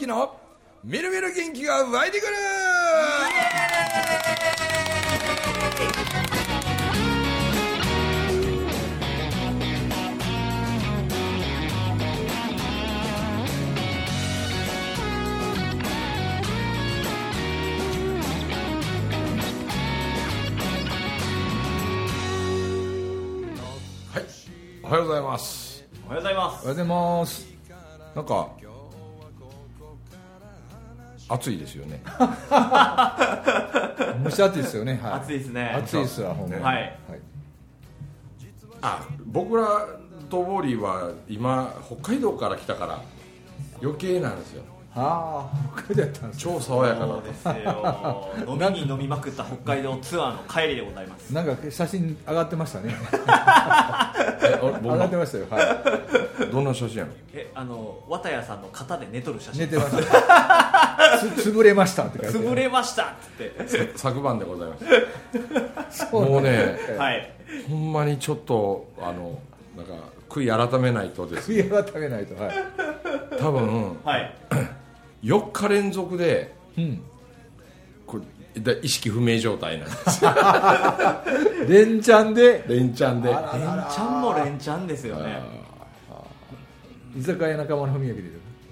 之のみるみる元気が湧いてくる。はいおはようございます。おはようございます。おはようございます。なんか暑いですよね。蒸し暑いですよね、はい、暑いですね。暑いですわほんまに。はい。あ僕らとボーリーは今北海道から来たから余計なんですよ。ああ北海道やったんです超爽やかなですよ。飲みに飲みまくった北海道ツアーの帰りでございます。なんか写真上がってましたね。上がってましたよはどんな写真やろえあの綿谷さんの肩で寝とる写真。い寝てましたつ潰れましたって書いて潰れましたって。昨晩でございます。もうねはい。ほんまにちょっとあのなんか悔い改めないとですね。悔い改めないとはい。多分はい。4日連続でうん。これだ意識不明状態なんです。連チャンで？連チャンで。連チャンも連チャンですよね。居酒屋仲間の文明で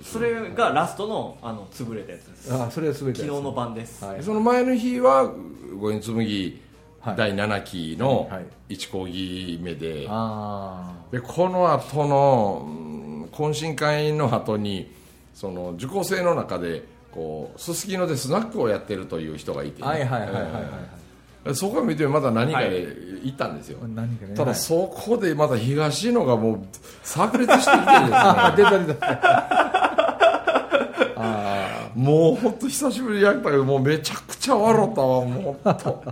それがラストのあの潰れたやつです。ああそれは全て昨日の晩です。はい。その前の日は五円紬はい。第7期のはい。1講義目であでこの後のうん懇親会の後にその受講生の中でこうすすきのでスナックをやってるという人がいてね、あはいはいはいはいはい。うん。そこを見てまだ何かはい。で行ったんですよ、何かねただはい。そこでまた東野がもう炸裂してきてですね。あ 出た出た。あもう本当久しぶりにやったけどもうめちゃくちゃ笑ったわもう。ほんと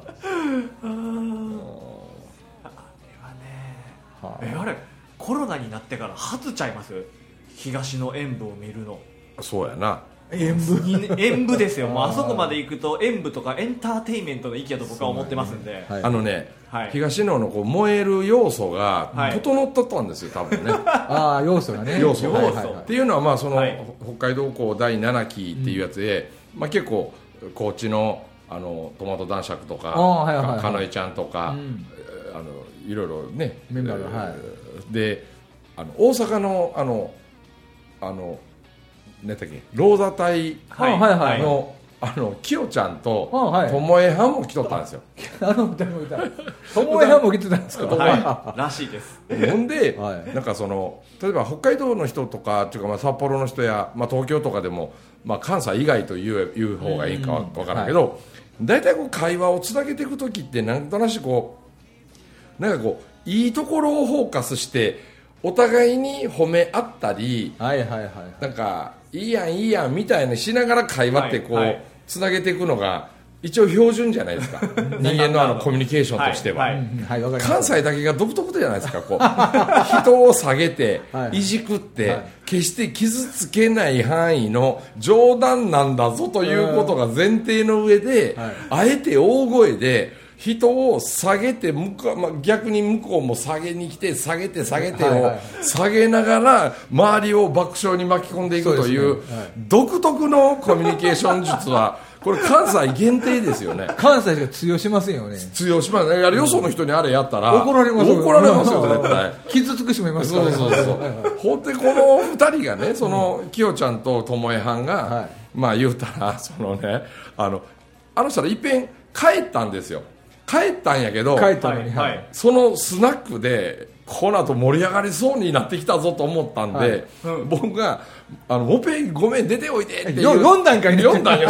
あえあれコロナになってから初ちゃいます？東の演舞を見るの。そうやな演舞に演舞ですよ。もうあそこまで行くと演舞とかエンターテインメントの域やと僕は思ってますんで、はい。あのね、はい。東野のこう燃える要素がはい。整っとったんですよ多分ね。ああ要素がね。要素が。はいっていうのはまあその、はい。北海道校第7期っていうやつで、まあ、結構高知のあのトマト男爵とかあーはいはいはいかかのえちゃんとか、うん。えーあのいろいろねメンバーがはい。であの大阪のあのあの何だっけ？ローザ隊はいはいはい。の、あのキヨちゃんとともえはんも来とったんですよ。あの歌も歌友えはんも来てたんですか？はい、らしいです。ほんで、はい。なんかその例えば北海道の人とかっていうかまあ札幌の人や、まあ、東京とかでも、まあ、関西以外といういう方がいいかわ分からんけど、大体こう会話をつなげていく時ってなんとなしこうなんかこういいところをフォーカスしてお互いに褒め合ったりはいはいはい。なんかいいやんいいやんみたいにしながら会話ってこう、はいはい。つなげていくのが一応標準じゃないですか。人間のあのコミュニケーションとしては。はいはい。うんはい関西だけが独特じゃないですかこう。人を下げて、はい。い、じくって、はい。決して傷つけない範囲の冗談なんだぞということが前提の上で、はい。あえて大声で人を下げて向こう、まあ、逆に向こうも下げに来て下げて下げてを下げながら周りを爆笑に巻き込んでいくという独特のコミュニケーション術は これ関西限定ですよね。関西しか通用しませんよね。通用します。ね。あれよその人にあれやったら、怒られますよ怒られますよ、絶対。傷つく人もいますからね。そうそうそう。ほんで、この二人がね、その、きよちゃんとともえはんが、はい。まあ言うたら、そのね、あの、あの人らいっぺん帰ったんですよ。帰ったんやけど、帰ったのにはいはい。そのスナックで、この後盛り上がりそうになってきたぞと思ったんで、はい。僕が、あの、もぺごめん出ておいでって読んだんかいね読んだんよ。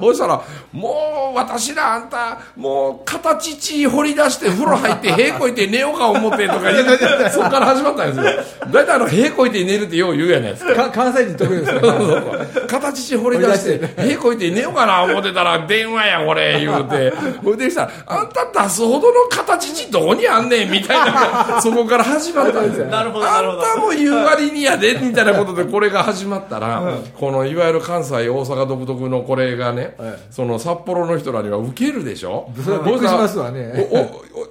そ したら、もう私らあんた、もう形血掘り出して風呂入って、へこいて寝ようか思ってとか言 って、そこから始まったんですよ。大体あの、へこいて寝るってよう言うやないですか。か関西人得意ですね そうそう形血掘り出して、へこいて寝ようかな思ってたら、電話や、これ、言うて。ほいでしたら、あんた出すほどの形血どこにあんねん、みたいな、そこから始まったんですよ。なるほどなるほどあんたも言う割にやで、みたいなことでこれが始まったら、このいわゆる関西、大阪独特のこれがね、はい。その札幌の人らには受けるでしょ？それはびっくりしますわね。おお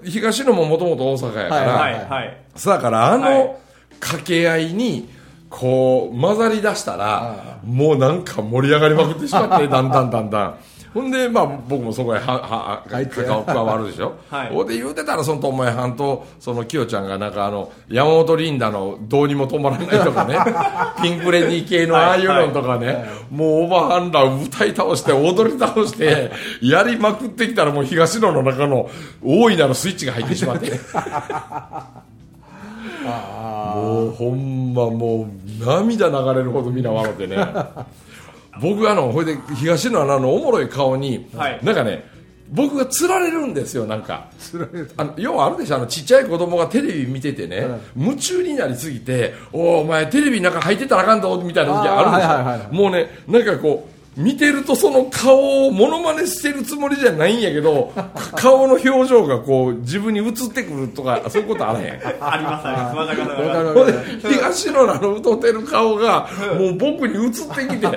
お東野ももともと大阪やから、ははい。はい。だからあはい。の掛け合いにこう混ざりだしたらもうなんか盛り上がりまくってしまって だんだんだんだんほんで、まあ、僕もそこへはは入って。関わ加わるでしょ、はい。ほんで言うてたらその友也藩とそのきよちゃんがなんかあの山本リンダの「どうにも止まらない」とかね。ピンク・レディー系のああいうのとかね、もうオーバーハンラー歌い倒して踊り倒してやりまくってきたらもう東野の中の大いなるスイッチが入ってしまって。もうほんまもう涙流れるほどみんな笑ってね僕あのほいで東野アナのおもろい顔に、はい。なんかね僕がつられるんですよなんか。あの要はあるでしょあのちっちゃい子供がテレビ見ててね、夢中になりすぎて「おおお前テレビの中入ってたらあかんぞ」みたいな時あるでしょ、あーはいはいはい。もうねなんかこう見てるとその顔をモノマネしてるつもりじゃないんやけど 顔の表情がこう自分に映ってくるとかそういうことあらへんありますあります。わかりますわかる 東野のあの歌ってる顔がもう僕に映ってきて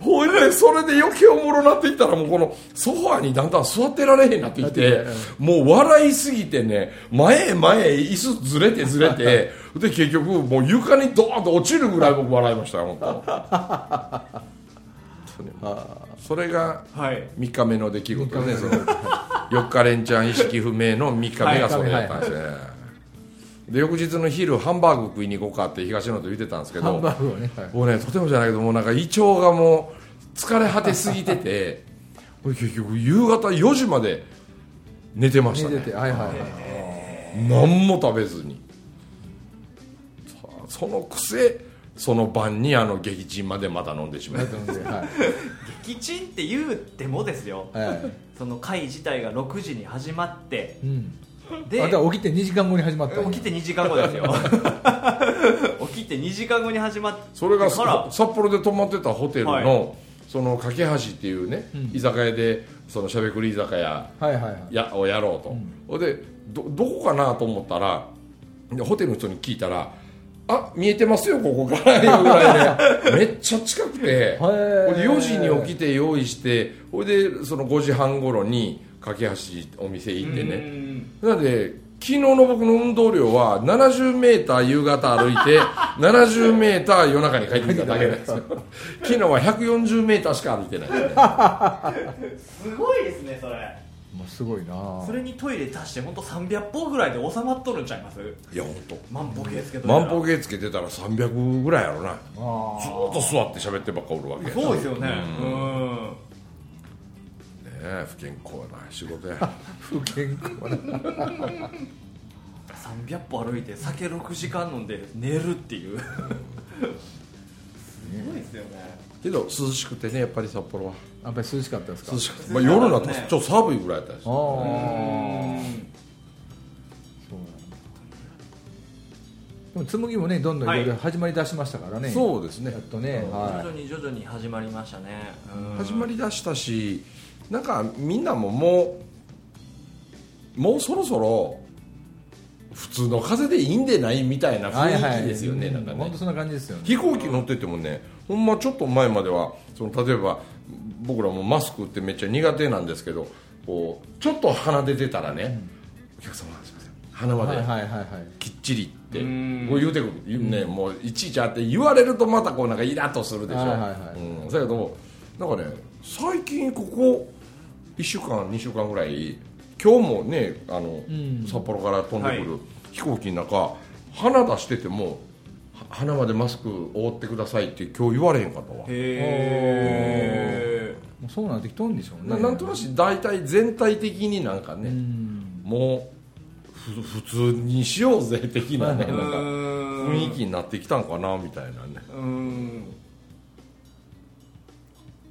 ほいでそれで余計おもろなっていったらもうこのソファーにだんだん座ってられへんなってきてもう笑いすぎてね前へ前へ椅子ずれてずれて で結局もう床にドーンと落ちるぐらい僕笑いましたよ本当それがはい。3日目の出来事ね。その。4日連チャン意識不明の3日目がそれだったんですね、で翌日の昼ハンバーグ食いに行こうかって東野と言ってたんですけハンどバーグをね、はい。もうねとてもじゃないけどもうなんか胃腸がもう疲れ果てすぎてて俺結局夕方4時まで寝てましたね。寝ててはいはいはい。何も食べずに。そのくせその晩にあの撃沈までまた飲んでしまっはい。撃沈って言うてもですよ。はい。その会自体が6時に始まって。うん。で起きて2時間後に始まった。起きて2時間後ですよ。起きて2時間後に始まってそれが札幌で泊まってたホテルの、はい。その架け橋っていうね、うん。居酒屋でそのしゃべくり居酒屋はいはいはい。やをやろうと、ほん。でどどこかなと思ったらでホテルの人に聞いたら「あ見えてますよここから」いうぐらいで。めっちゃ近くて。ほんで4時に起きて用意してほいでその5時半頃に架け橋お店行ってね。なので昨日の僕の運動量は70メーター夕方歩いて 70メーター夜中に帰ってきただけなんですよ。昨日は140メーターしか歩いてないですね。すごいですねそれもうすごいな。それにトイレ足して本当300歩ぐらいで収まっとるんちゃいます？いや本当。万歩計つけと万歩計つけてたら300ぐらいやろな。あずーっと座って喋ってばっかおるわけや。そうですよね。うん。ねえ不健康な仕事や。不健康な。300歩歩いて酒6時間飲んで寝るっていう。すごいですよねけど涼しくてねやっぱり札幌は。やっぱり涼しかったですか？涼しくて、まあ、夜になっちょっと寒いぐらいやったですああそうなんだ。でも紬もねどんどんい。ろいろ始まりだしましたからね、そうですね。やっとね、徐は々に徐々に始まりましたね。うん。始まりだしたしなんかみんなももうもうそろそろ普通の風でいいんでないみたいない雰囲気ですよね、なんかね。本当そんな感じですよね。飛行機乗っててもねほんまちょっと前まではその例えば僕らもマスクってめっちゃ苦手なんですけどこうちょっと鼻出てたらね、お客様すいません。鼻まではいはいはいはい。きっちりってうん。こう言うてくる、ね、もういちいちあって言われるとまたこうなんかイラッとするでしょ、うん、だけどなんかね最近ここ1週間2週間ぐらい今日もねあの、ん。札幌から飛んでくるは飛行機の中鼻出しててもは鼻までマスク覆ってくださいって今日言われへんかったわ、へえもうそうなってきとんでしょうね。ななんとなし大体全体的になんかね、うん。もうふ普通にしようぜ的なねうなんか雰雰囲気になってきたんかなみたいなね。うん。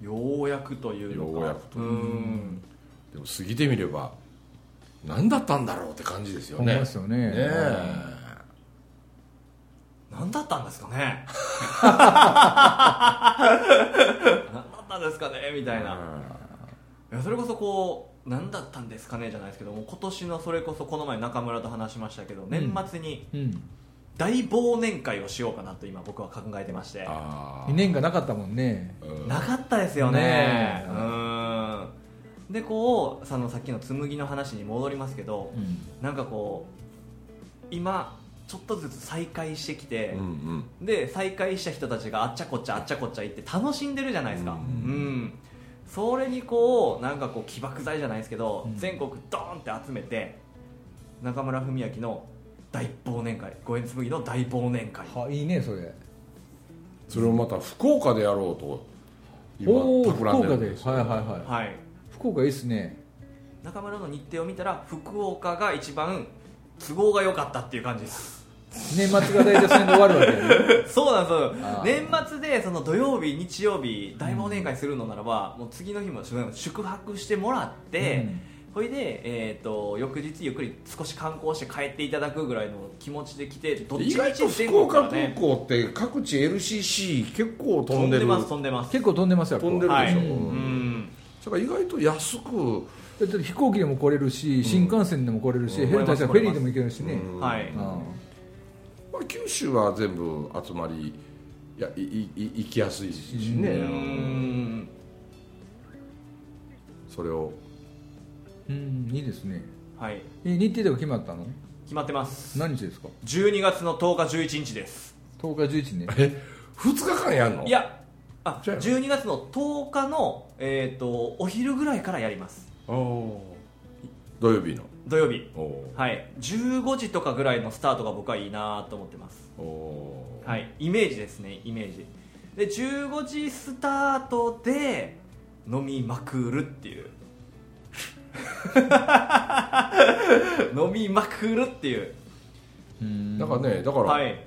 ようやくというのか。ようやくとう。ん。でも過ぎてみれば何だったんだろうって感じですよね。思いますよね。ねえ何だったんですかね？何だったんですかね？みたいな、いやそれこそこう何だったんですかね？じゃないですけども今年のそれこそこの前中村と話しましたけど年末にうん。大忘年会をしようかなと今僕は考えてまして。あ2年がなかったもんね。ーなかったですよね。ねえ。うん。でこうそのさっきの紬の話に戻りますけど、うん。なんかこう今ちょっとずつ再開してきて、うんうん。で再開した人たちがあっちゃこっちゃあっちゃこっちゃ行って楽しんでるじゃないですか、うんそれにこうなんかこう起爆剤じゃないですけど、うん。全国ドーンって集めて中村文明の大忘年会五円紬の大忘年会。はいいねそれ。それをまた福岡でやろうと今おお福岡で。はいはいはい。はい。福岡いいっすね。中村の日程を見たら福岡が一番都合が良かったっていう感じです。年末が大体それで終わるわけやね。そうなんです年末でその土曜日日曜日大忘年会するのならば、もう次の日も宿泊してもらって、ほいで、えー、と翌日ゆっくり少し観光して帰っていただくぐらいの気持ちで来てどっちみ意外とち全福岡空国からね港って各地 LCC 結構飛んでる。飛んでます飛んでます。結構飛んでますよ飛んでるでしょ、はい、ううん。んだから意外と安く飛行機でも来れるし新幹線でも来れるし、うん。ヘリタしたらフェリーでも行けるしね、うん。はい。あまあ、九州は全部集まりいやいいい行きやすいしね、それを。うんいいですね。はい。え日程とか決まったの？決まってます。何日ですか？12月の10日11日です。10日11日ね。え2日間やんの？いやあじゃあ。12月の10日の、えー、とお昼ぐらいからやります。お土曜日の。土曜日。おはい。15時とかぐらいのスタートが僕はいいなと思ってます。おはい。イメージですねイメージ。で15時スタートで飲みまくるっていう。飲みまくるっていう。うん。だからねだから、はい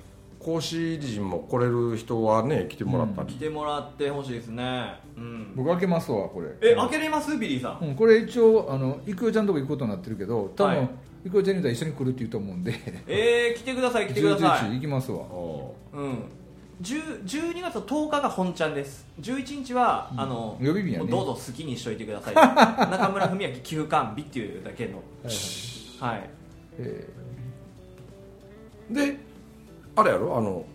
講師陣も来れる人はね来てもらったり、来てもらってほしいですね。うん。僕開けますわこれ。え開けれます？ビリーさん。うん、これ一応あの郁代ちゃんのとこ行くことになってるけど多分、はい。郁代ちゃんに言一緒に来るって言うと思うんで。えー、来てください来てくださ11い。行きますわ。おうん。10 12月の10日が本ちゃんです。11日は、あの予備日やね。どうぞ好きにしといてください。中村文明休館日っていうだけの。はいはいはい。えであれやろ？あの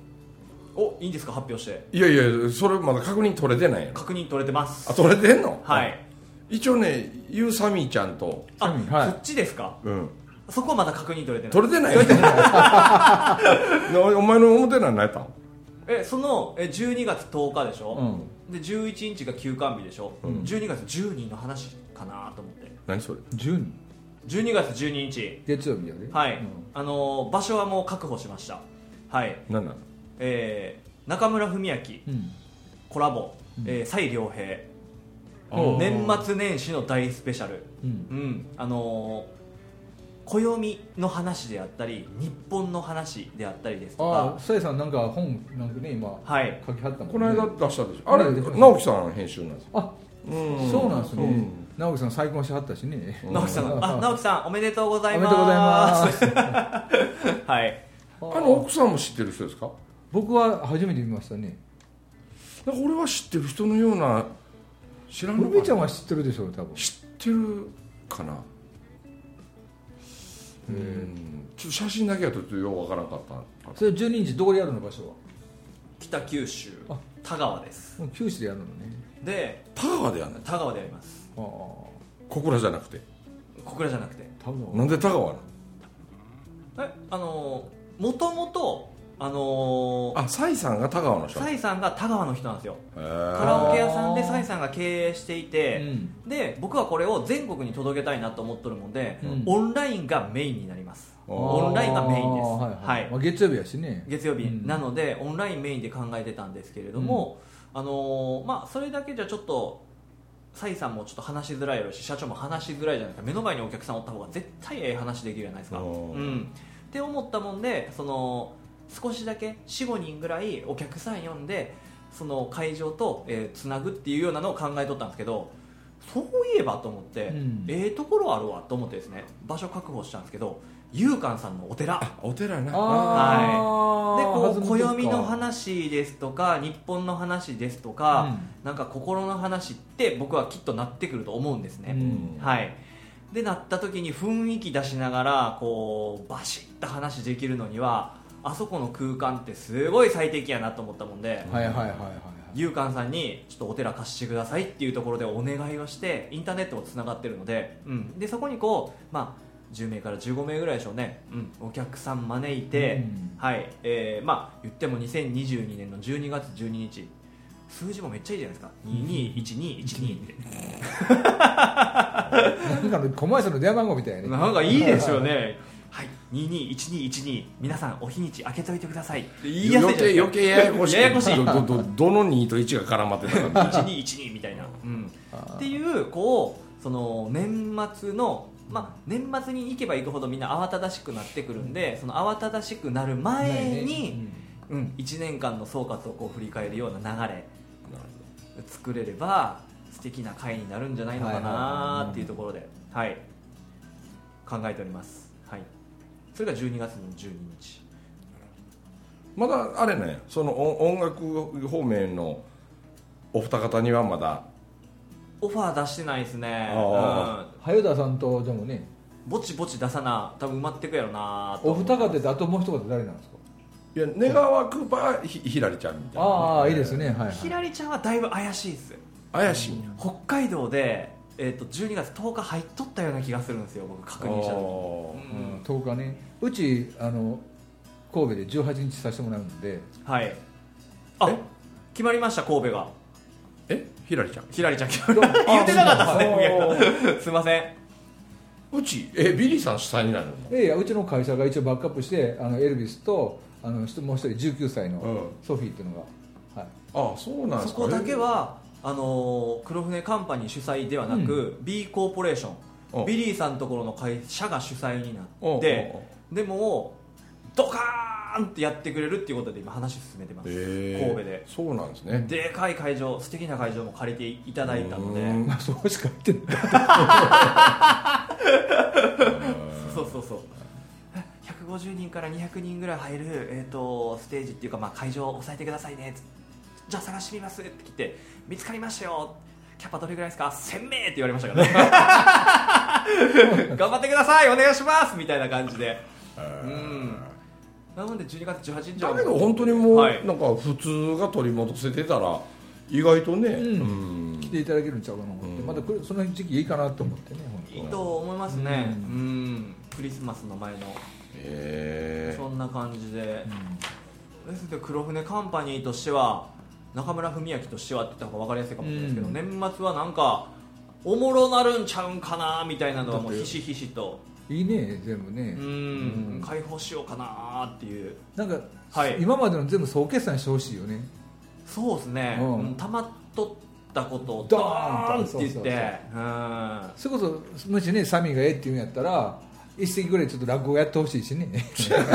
おいいんですか？発表して。いやいやそれまだ確認取れてないやろ。確認取れてます。あ取れてんの？はい。一応ねゆうさみちゃんと。あ、はいはい。そっちですか？うん。そこはまだ確認取れてない。取れてないお お前の表なん何やった？んえそのえ12月10日でしょ、うで11日が休館日でしょ、うん。12月10人の話かなと思って。何それ？12 12月12日月曜日やで。はい、うん。あのー場所はもう確保しましたはい。何なの？えー中村文明うん。コラボ、うん。えー蔡良平。年末年始の大スペシャル。うん。うん。あのー暦の話であったり日本の話であったりですとか。ああさえさんなんか本なんかね今はい。書きはったもんね。この間出したでしょ？あれ直樹さん編集なんですよ。あうん。そうなんですね、うん。直樹さん再婚しはったしね。うん直樹さんあ直樹さんおめでとうございおめますでとうございます。はいあの奥さんも知ってる人ですか？僕は初めて見ましたね。なんか俺は知ってる人のような知らんのちゃんは知ってるでしょう多分。知ってるかな？うんちょっと写真だけはちょっとようわからなかった。それ12日どこでやるの場所は？北九州あ。田川です。もう九州でやるのね。で田川でやんない田川でやります。ああ。小倉じゃなくて？小倉じゃなくて。多分。なんで田川なの？えあのもともとあのーあサイさんが田川の人？サイさんが田川の人なんですよ。カカラオケ屋さんでサイさんが経営していて、うん。で僕はこれを全国に届けたいなと思ってるもんで、うん。オンラインがメインになります。オンラインがメインです。はいはい。はい。まあ、月曜日やしね。月曜日、うん。なのでオンラインメインで考えてたんですけれども、あのーまあ、それだけじゃちょっとサイさんもちょっと話しづらいやろし社長も話しづらいじゃないですか。目の前にお客さんおった方が絶対ええ話できるじゃないですか、うん、って思ったもんでその少しだけ45人ぐらいお客さん呼んでその会場と、えーつなぐっていうようなのを考えとったんですけどそういえばと思って、うん。ええところあるわと思ってですね場所確保したんですけど勇敢さんのお寺。お寺な。あー。でこう暦の話ですとか日本の話ですとか、うなんか心の話って僕はきっとなってくると思うんですね、うん。はいでなった時に雰囲気出しながらこうバシッと話できるのにはあそこの空間ってすごい最適やなと思ったもんで、はいはいはいはい勇敢さんにちょっとお寺貸してくださいっていうところでお願いをしてインターネットもつながってるので,、うん、でそこにこう、まあ、10名から15名ぐらいでしょうね、うん、お客さん招いて、うん。はい。えーまあ言っても2022年の12月12日数字もめっちゃいいじゃないですか。221212って。なんかのコマーシャルの電話番号みたいなね。なんかいいですよね。はい。221212皆さんお日にち開けといてください。って言いやすい余じゃないですか。計余計ややこしい。ややこしい。どどど どの2と1が絡まってたか1212みたいな、うん、っていうこうその年末のまあ、年末に行けば行くほどみんな慌ただしくなってくるんでその慌ただしくなる前に、うん、1年間の総括をこう振り返るような流れ作れれば素敵な回になるんじゃないのかなっていうところで、はい、考えております、はい、それが12月の12日。まだあれねその音音楽方面のお二方にはまだオファー出してないですね、あうん、早田さんとでもね。ぼちぼち出さな多分埋まってくやろなとお二方であともう一方誰なんですか？いや願わくばひひらりちゃんみたいな。ああいいですね。はい、はい、ひらりちゃんはだいぶ怪しいです怪しい。んや北海道で、えー、と12月10日入っとったような気がするんですよ僕確認したのあうん、10日ね。うちあの神戸で18日させてもらうんで。はい。あえ？決まりました神戸が。え？ひらりちゃん。ひらりちゃん。決まり言ってなかったですねすいません。うちえビリーさん主催になるの？いやいやうちの会社が一応バックアップしてあのエルビスとあの人もう一人19歳のうん。ソフィーっていうのが、はい、あそうなんですか？そこだけはあのー黒船カンパニー主催ではなく、B コーポレーショお。ンビリーさんのところの会社が主催になおっておでもドカーンってやってくれるっていうことで今話進めてます、へー。神戸で。そうなんですね。でかい会場素敵な会場も借りていただいたので。うん。まあそうしか言ってない。そうそうそう150人から200人ぐらい入る、えー、とステージっていうか、まあ、会場を押さえてくださいね。じゃあ探してみます。って来て見つかりましたよ。キャパどれぐらいですか？1000名って言われましたからね。頑張ってください。お願いします。みたいな感じで。うん。なので12月18日はだけど本当にもう、はい。なんか普通が取り戻せてたら意外とね、うん。うん。来ていただけるんちゃうかなと思って、うん。まだくその時期いいかなと思ってねいい本と思いますね。ううん。クリスマスの前の。へそんな感じで。当、ですので黒船カンパニーとしては中村文明としてはって言った方が分かりやすいかもしれないですけど、うん。年末はなんかおもろなるんちゃうんかなみたいなのはもうひしひしと。いいね全部ね。う、ん。解放しようかなっていう。なんか、はい。今までの全部総決算してほしいよね。そうですね、うん。うんたまっとったことをドドーンって言って。それこそもしねサミーがええって言うんやったら一席ぐらいちょっと落語やってほしいしね。そりゃサ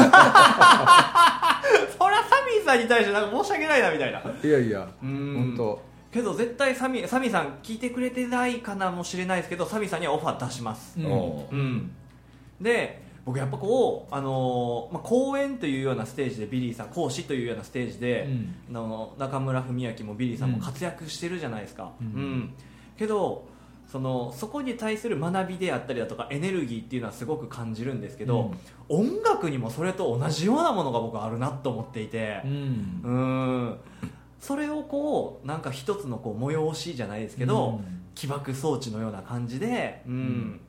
ミーさんに対してなんか申し訳ないなみたいな。いやいやうん。本当。けど絶対サミサミーさん聞いてくれてないかなもしれないですけどサミーさんにはオファー出します。うん。おう。うん、で僕やっぱこう、あのーまあ、講演というようなステージでビリーさん講師というようなステージで、あの中村文明もビリーさんも活躍してるじゃないですか、うん。うん。けどそのそこに対する学びであったりだとかエネルギーっていうのはすごく感じるんですけど、音楽にもそれと同じようなものが僕はあるなと思っていてうん。うん。それをこうなんか一つのこう催しじゃないですけど、うん。起爆装置のような感じで、うん。ん。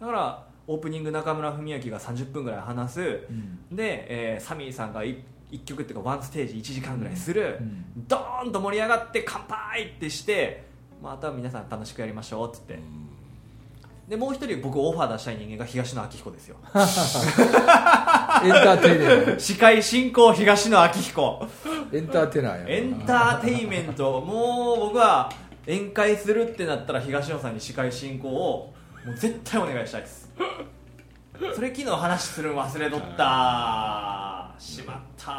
だからオープニング中村文明が30分ぐらい話す、うん。で、えーサミーさんが 1, 曲っていうかワンステージ1時間ぐらいする、うん。ドーンと盛り上がって乾杯ってしてまた皆さん楽しくやりましょうっつって。でもう一人僕オファー出したい人間が東野昭彦ですよ。エンターテイナー司会進行東野昭彦。エンターテイナーやエンターテインメント。もう僕は宴会するってなったら東野さんに司会進行をもう絶対お願いしたいです。それ昨日話するん忘れとった。しまった。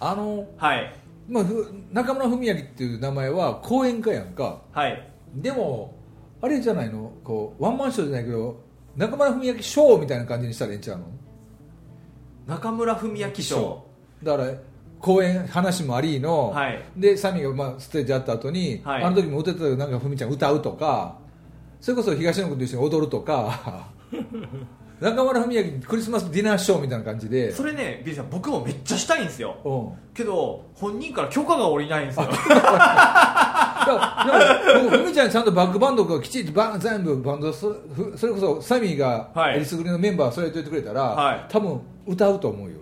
あの、はいまあ、ふ中村文明っていう名前は講演家やんか。はい。でもあれじゃないの？こうワンマンショーじゃないけど中村文明ショーみたいな感じにしたらええんちゃうの？中村文明賞だから公演話もありの、はい。でサミーがまあステージあった後に、はい。あの時も歌ってたけどなんか文ちゃん歌うとかそれこそ東野君と一緒に踊るとか 中村文明クリスマスディナーショーみたいな感じで。それねビリーさん僕もめっちゃしたいんですよ。うん。けど本人から許可が下りないんですよ。だかから僕ふみちゃんちゃんとバックバンドがきちっとバン全部バンドそふそれこそサミーがはい。エリスグリのメンバーそれといてくれたら、はい。多分歌うと思うよ。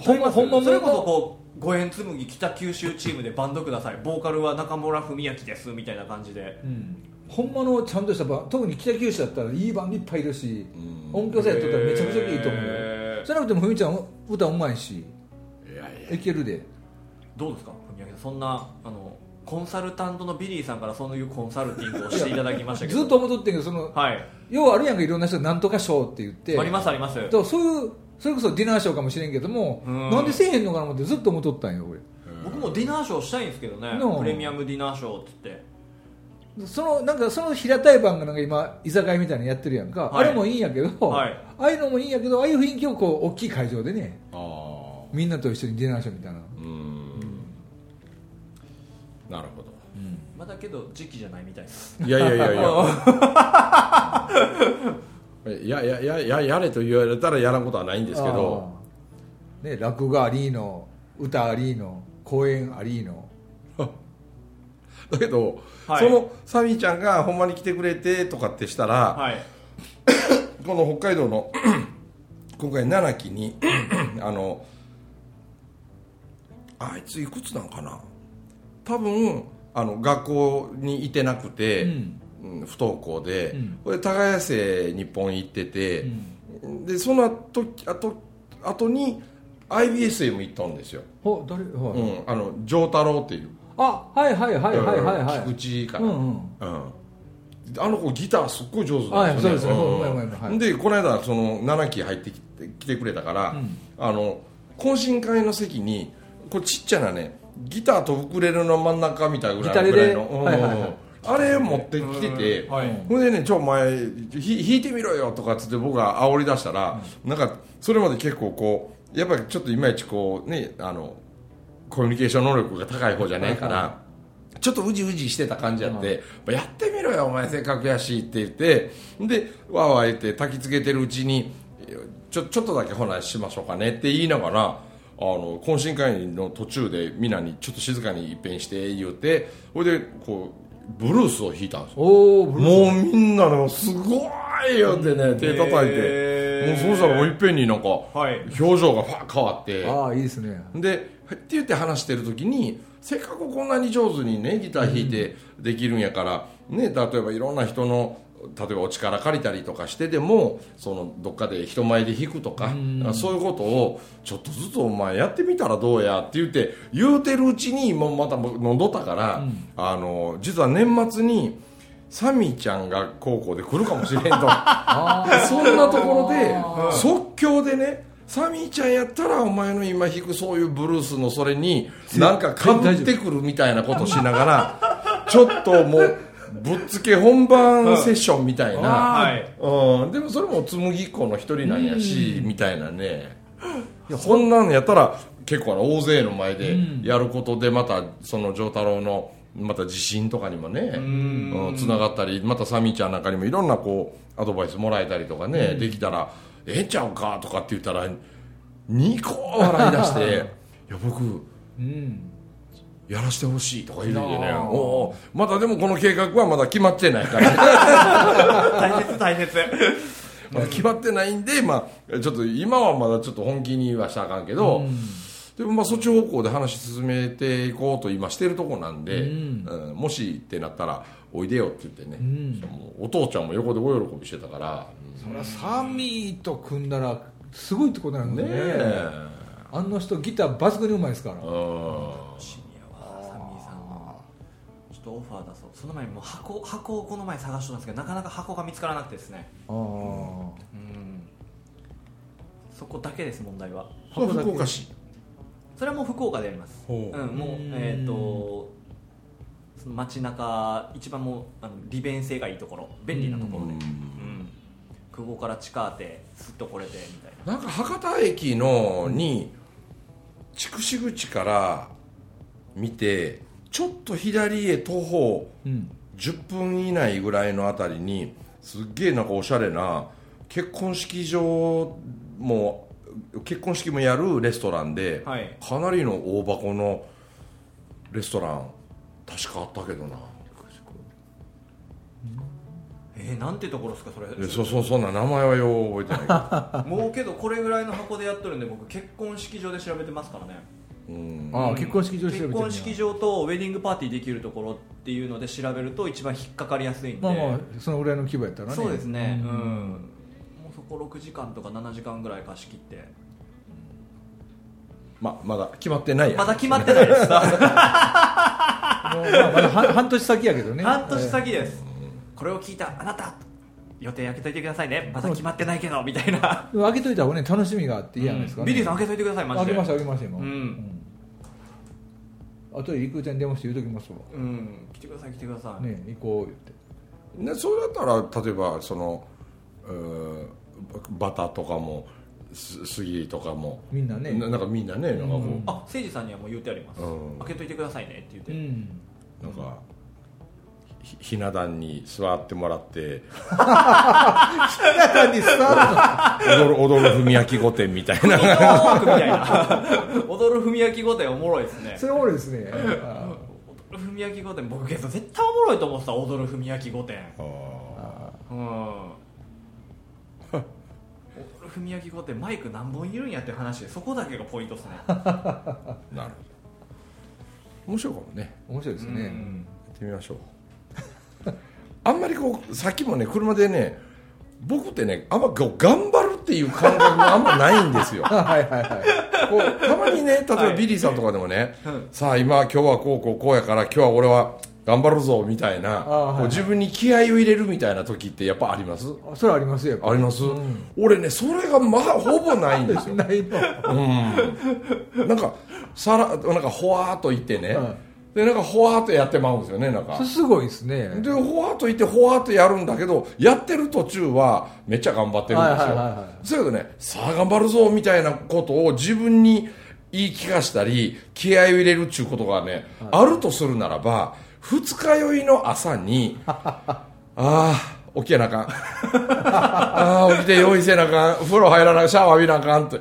ほんまほんまそれこそのこう五円紬北九州チームでバンドください。ボーカルは中村文昭ですみたいな感じで。うんほんまのちゃんとしたバン特に北九州だったらいいバンドいっぱいいるし、音響さえやっとったらめちゃくちゃいいと思う。よじゃなくてもふみちゃん歌うまいしいやいやいけるで。どうですか文昭さん？そんなあのコンサルタントのビリーさんからそういうコンサルティングをしていただきましたけど。ずっと思っとってんけどその、はい。要はあるやんかいろんな人がなんとか賞って言って。ありますあります。そういうそれこそディナーショーかもしれんけどもうん。なんでせえへんのかな思ってずっと思っとったんよ俺。僕もディナーショーしたいんですけどね。のプレミアムディナーショーって言ってそのなんかその平たい版がなんか今居酒屋みたいなのやってるやんか、はい。あれもいいんやけど、はい。ああいうのもいいんやけどああいう雰囲気をこう大きい会場でねああみんなと一緒にディナーショーみたいな、うん。なるほど。まだけど時期じゃないみたいですいやいやいやいや。い やいややややれと言われたらやらんことはないんですけど。ね、落語ありーの歌ありーの公演ありーのだけど、はい。そのサミーちゃんがほんまに来てくれてとかってしたら、はい。この北海道の 今回七期に あのあいついくつなんかな？多分あの学校にいてなくて、うん。うん不登校で、うん。これ耕せ日本行ってて、でその後あと後に IBSM 行ったんですよ、ほ誰、はい。うん、あの丈太郎っていうあはいはいはいはいはいはい。菊池かな、うんうん。うん。あの子ギターすっごい上手んですよね、そうですね。でこの間その7期入ってきて来てくれたから、うん。あの懇親会の席にこれちっちゃなねギターとウクレレの真ん中みたいぐらいぐらいの、うん。はいはいはい。あれ持ってきてて、うん。はい。ほんでね「ちょお前ひ弾いてみろよ」とかっつって僕が煽り出したら、なんかそれまで結構こうやっぱりちょっといまいちこうねあのコミュニケーション能力が高い方じゃないから、ちょっとうじうじしてた感じやって、やってみろよお前せっかくやしって言ってでわーわー言って焚きつけてるうちにちょちょっとだけほなしましょうかねって言いながらあの懇親会の途中でみんなにちょっと静かに一遍して言うてそれでこうブルースを弾いたんですよ。もうみんなのすごいよってね手叩いてもうそうしたらもういっぺんになんかはい。表情がファッ変わって。ああいいですね。でって言って話してる時にせっかくこんなに上手にねギター弾いてできるんやから、ね、例えばいろんな人の例えばお力借りたりとかしてでもそのどっかで人前で弾くとか、そういうことをちょっとずつお前やってみたらどうやって言って言うてるうちにもうまた僕飲んどったから、あの実は年末にサミーちゃんが高校で来るかもしれんと。そんなところで即興でねサミーちゃんやったらお前の今弾くそういうブルースのそれになんかかぶってくるみたいなことしながら ちょっともうぶっつけ本番セッションみたいな、はい。うん、でもそれも紬っ子の一人なんやしみたいなね。そんなんやったら結構大勢の前でやることでまたその丈太郎のまた自信とかにもねうん。つながったりまたサミーちゃんなんかにもいろんなこうアドバイスもらえたりとかね、できたらええんちゃうかとかって言ったらニコ笑い出して「いや僕うん。やらしてほしい」とか言うてね。おおまだでもこの計画はまだ決まってないから。大切大切まだ決まってないんで、まあ、ちょっと今はまだちょっと本気にはしたらあかんけど、でもまあそっち方向で話進めていこうと今してるとこなんで、うん。うんもしってなったらおいでよって言ってね、ん。もうお父ちゃんも横でお喜びしてたから、そりゃサミーと組んだらすごいってことなんね。だねえ。あの人ギター抜群にうまいですから。うん。シニアはサミーさんのちょっとオファー出そう。その前にもう箱箱をこの前探してたんですけどなかなか箱が見つからなくてですね。ああうん。そこだけです問題は福岡市それはもう福岡でやります。ほう。うん、もうえっ、とその街中一番もうあの利便性がいいところ。便利なところで、うん。うん。空港から地下ってすっと来れてみたいな。なんか博多駅のに筑紫口から見てちょっと左へ徒歩うん。10分以内ぐらいのあたりにすっげえなんかおしゃれな結婚式場も結婚式もやるレストランで、はい、かなりの大箱のレストラン確かあったけどな。えー、なんてところですかそれ？そうそうそんな名前はよう覚えてないけど。もうけどこれぐらいの箱でやっとるんで僕結婚式場で調べてますからね。うん。ああ結婚式場結婚式場とウェディングパーティーできるところっていうので調べると一番引っかかりやすいんで。まあまあそのぐらいの規模やったらね。そうですね。うん、うん。56時間とか7時間ぐらい貸し切って。ままだ決まってないやまだ決まってないです、ま、だ半年先やけどね。半年先です、えー、これを聞いたあなた予定開けといてくださいね。まだ決まってないけどみたいな。開けといた方がね楽しみがあっていいじゃないですか、ね。うん、ビリーさん開けといてくださいマジで。開けました開けました今、うん。うん、後で陸ち電話して言うときますわ。うん。来てください来てください。ね行こう言って、ね、そうだったら例えばそのうんバタとかもす杉とかも。みんなね。ななんかみんなねなんかこう、うんあ誠司さんにはもう言ってあります、うん。開けといてくださいねって言って、うん。なんかひひな壇に座ってもらって。中にさ踊る踊る踏み焼き御殿みたいな。踊る踏み焼き御殿おもろいですね。それおもろいですね。あ踊る踏み焼き御殿。僕けど絶対おもろいと思ってた踊る踏み焼き御殿。あうん踏み焼き御殿マイク何本いるんやって話でそこだけがポイントですね。ー なるほど。面白いかもね。面白いですね、うんやってみましょう。あんまりこうさっきもね車でね僕ってねあんまこう頑張るっていう感覚があんまないんですよ。あ はいはいはい。こうたまにね例えばはい。ビリーさんとかでもね、うんさあ今今日はこうこうこうやから今日は俺は頑張るぞみたいな、あはい自分に気合を入れるみたいな時ってやっぱあります？あそれありますよあります、うん。俺ねそれがまあほぼないんですよ。ないのうん。なんかさらなんかほわーっと言ってね、でなんかほわーっとやってまうんですよねなんか。すごいですね。でほわーっと言ってほわーっとやるんだけどやってる途中はめっちゃ頑張ってるんですよ、はいはいはいはい。そうやけどね。さあ頑張るぞみたいなことを自分に言い聞かしたり気合を入れるっていうことがね、あるとするならば二日酔いの朝に ああ起きやなあかん。ああ起きて用意せなあかん。風呂入らなあかん。シャワー浴びなあかんって。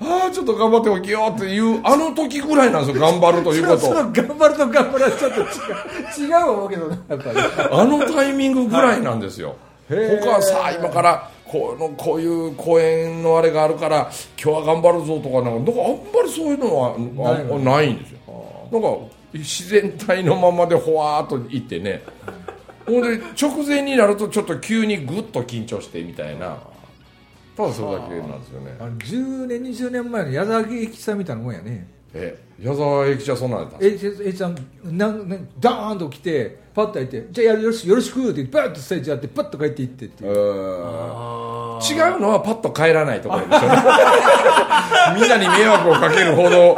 ああちょっと頑張って起きようっていうあの時ぐらいなんですよ頑張るということ。頑張ると頑張るはちょっと違う違う思うけどねやっぱり。あのタイミングぐらいなんですよ、へー。他はさあ今からこのこういう公演のあれがあるから今日は頑張るぞとかなんかなんかあんまりそういうのはないんですよ。なんか自然体のままでほわーっといってね。ほんで直前になるとちょっと急にグッと緊張してみたいな。ただそれだけなんですよね。あの10年20年前の矢沢永吉さんみたいなもんやね。え矢沢永吉はそんなんやったんですえええちゃんなんなんダーンと来てパッと開いて「じゃあやるよろしくよろしく」ってバッとステージやってパッと帰っていってってえいう。ー。違うのはパッと帰らないところでしょ みんなに迷惑をかけるほど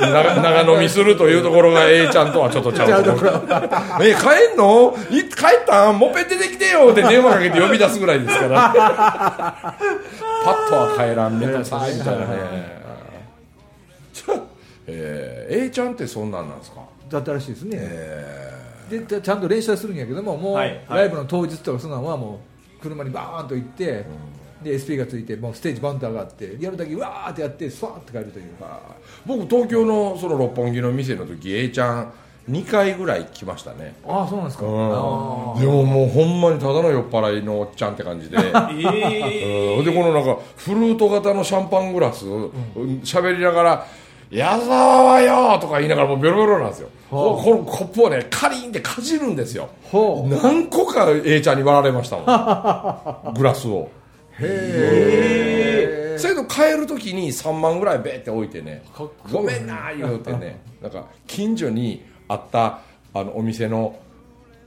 長長飲みするというところが A ちゃんとはちょっとちゃうところ え帰んの？い帰った？んもっぺん出てきてよって電話かけて呼び出すぐらいですから。パッとは帰らんめんどくさいみたいなね。えー A ちゃんってそんなんなんですか？だったらしいですね、えでちゃんと練習はするんやけどももう、ライブの当日とかそんなのはもう車にバーンと行って、で SP がついてもうステージバンと上がってやるだけわーってやってスワーって帰るというー僕東京のその六本木の店の時 A ちゃん2回ぐらい来ましたね。ああそうなんですか、うん。あでももうほんまにただの酔っ払いのおっちゃんって感じで。えうん。でこのなんかフルート型のシャンパングラス喋、りながら「矢沢はよ!」とか言いながらもうベロベロなんですよ、はあここのコップをねカリンってかじるんですよ。ほう。何個か A ちゃんに割られましたもん。グラスを。へえ。それと帰る時に3万ぐらいベーって置いてねごめんな言うてね なんか近所にあったあのお店の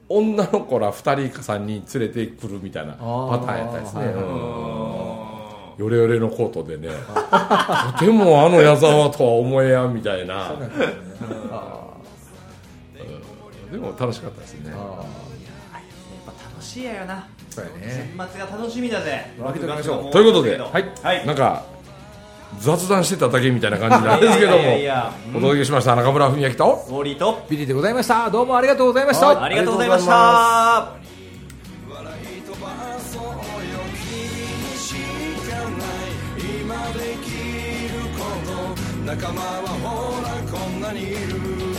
女の子ら2人か3人連れてくるみたいなパターンやったですね、はいはいうんヨレヨレのコートでねとてもあの矢沢とは思えやんみたいな。でも楽しかったですね。やっぱ楽しいやよな。そうやね。年末が楽しみだぜ。分けておきましょう。ということではい、はい、なんか雑談してただけみたいな感じなんですけどもお届けしました中村文明とウォーリーと。ビリーでございました。どうもありがとうございました、はいありがとうございましあた仲間はほらこんなにいる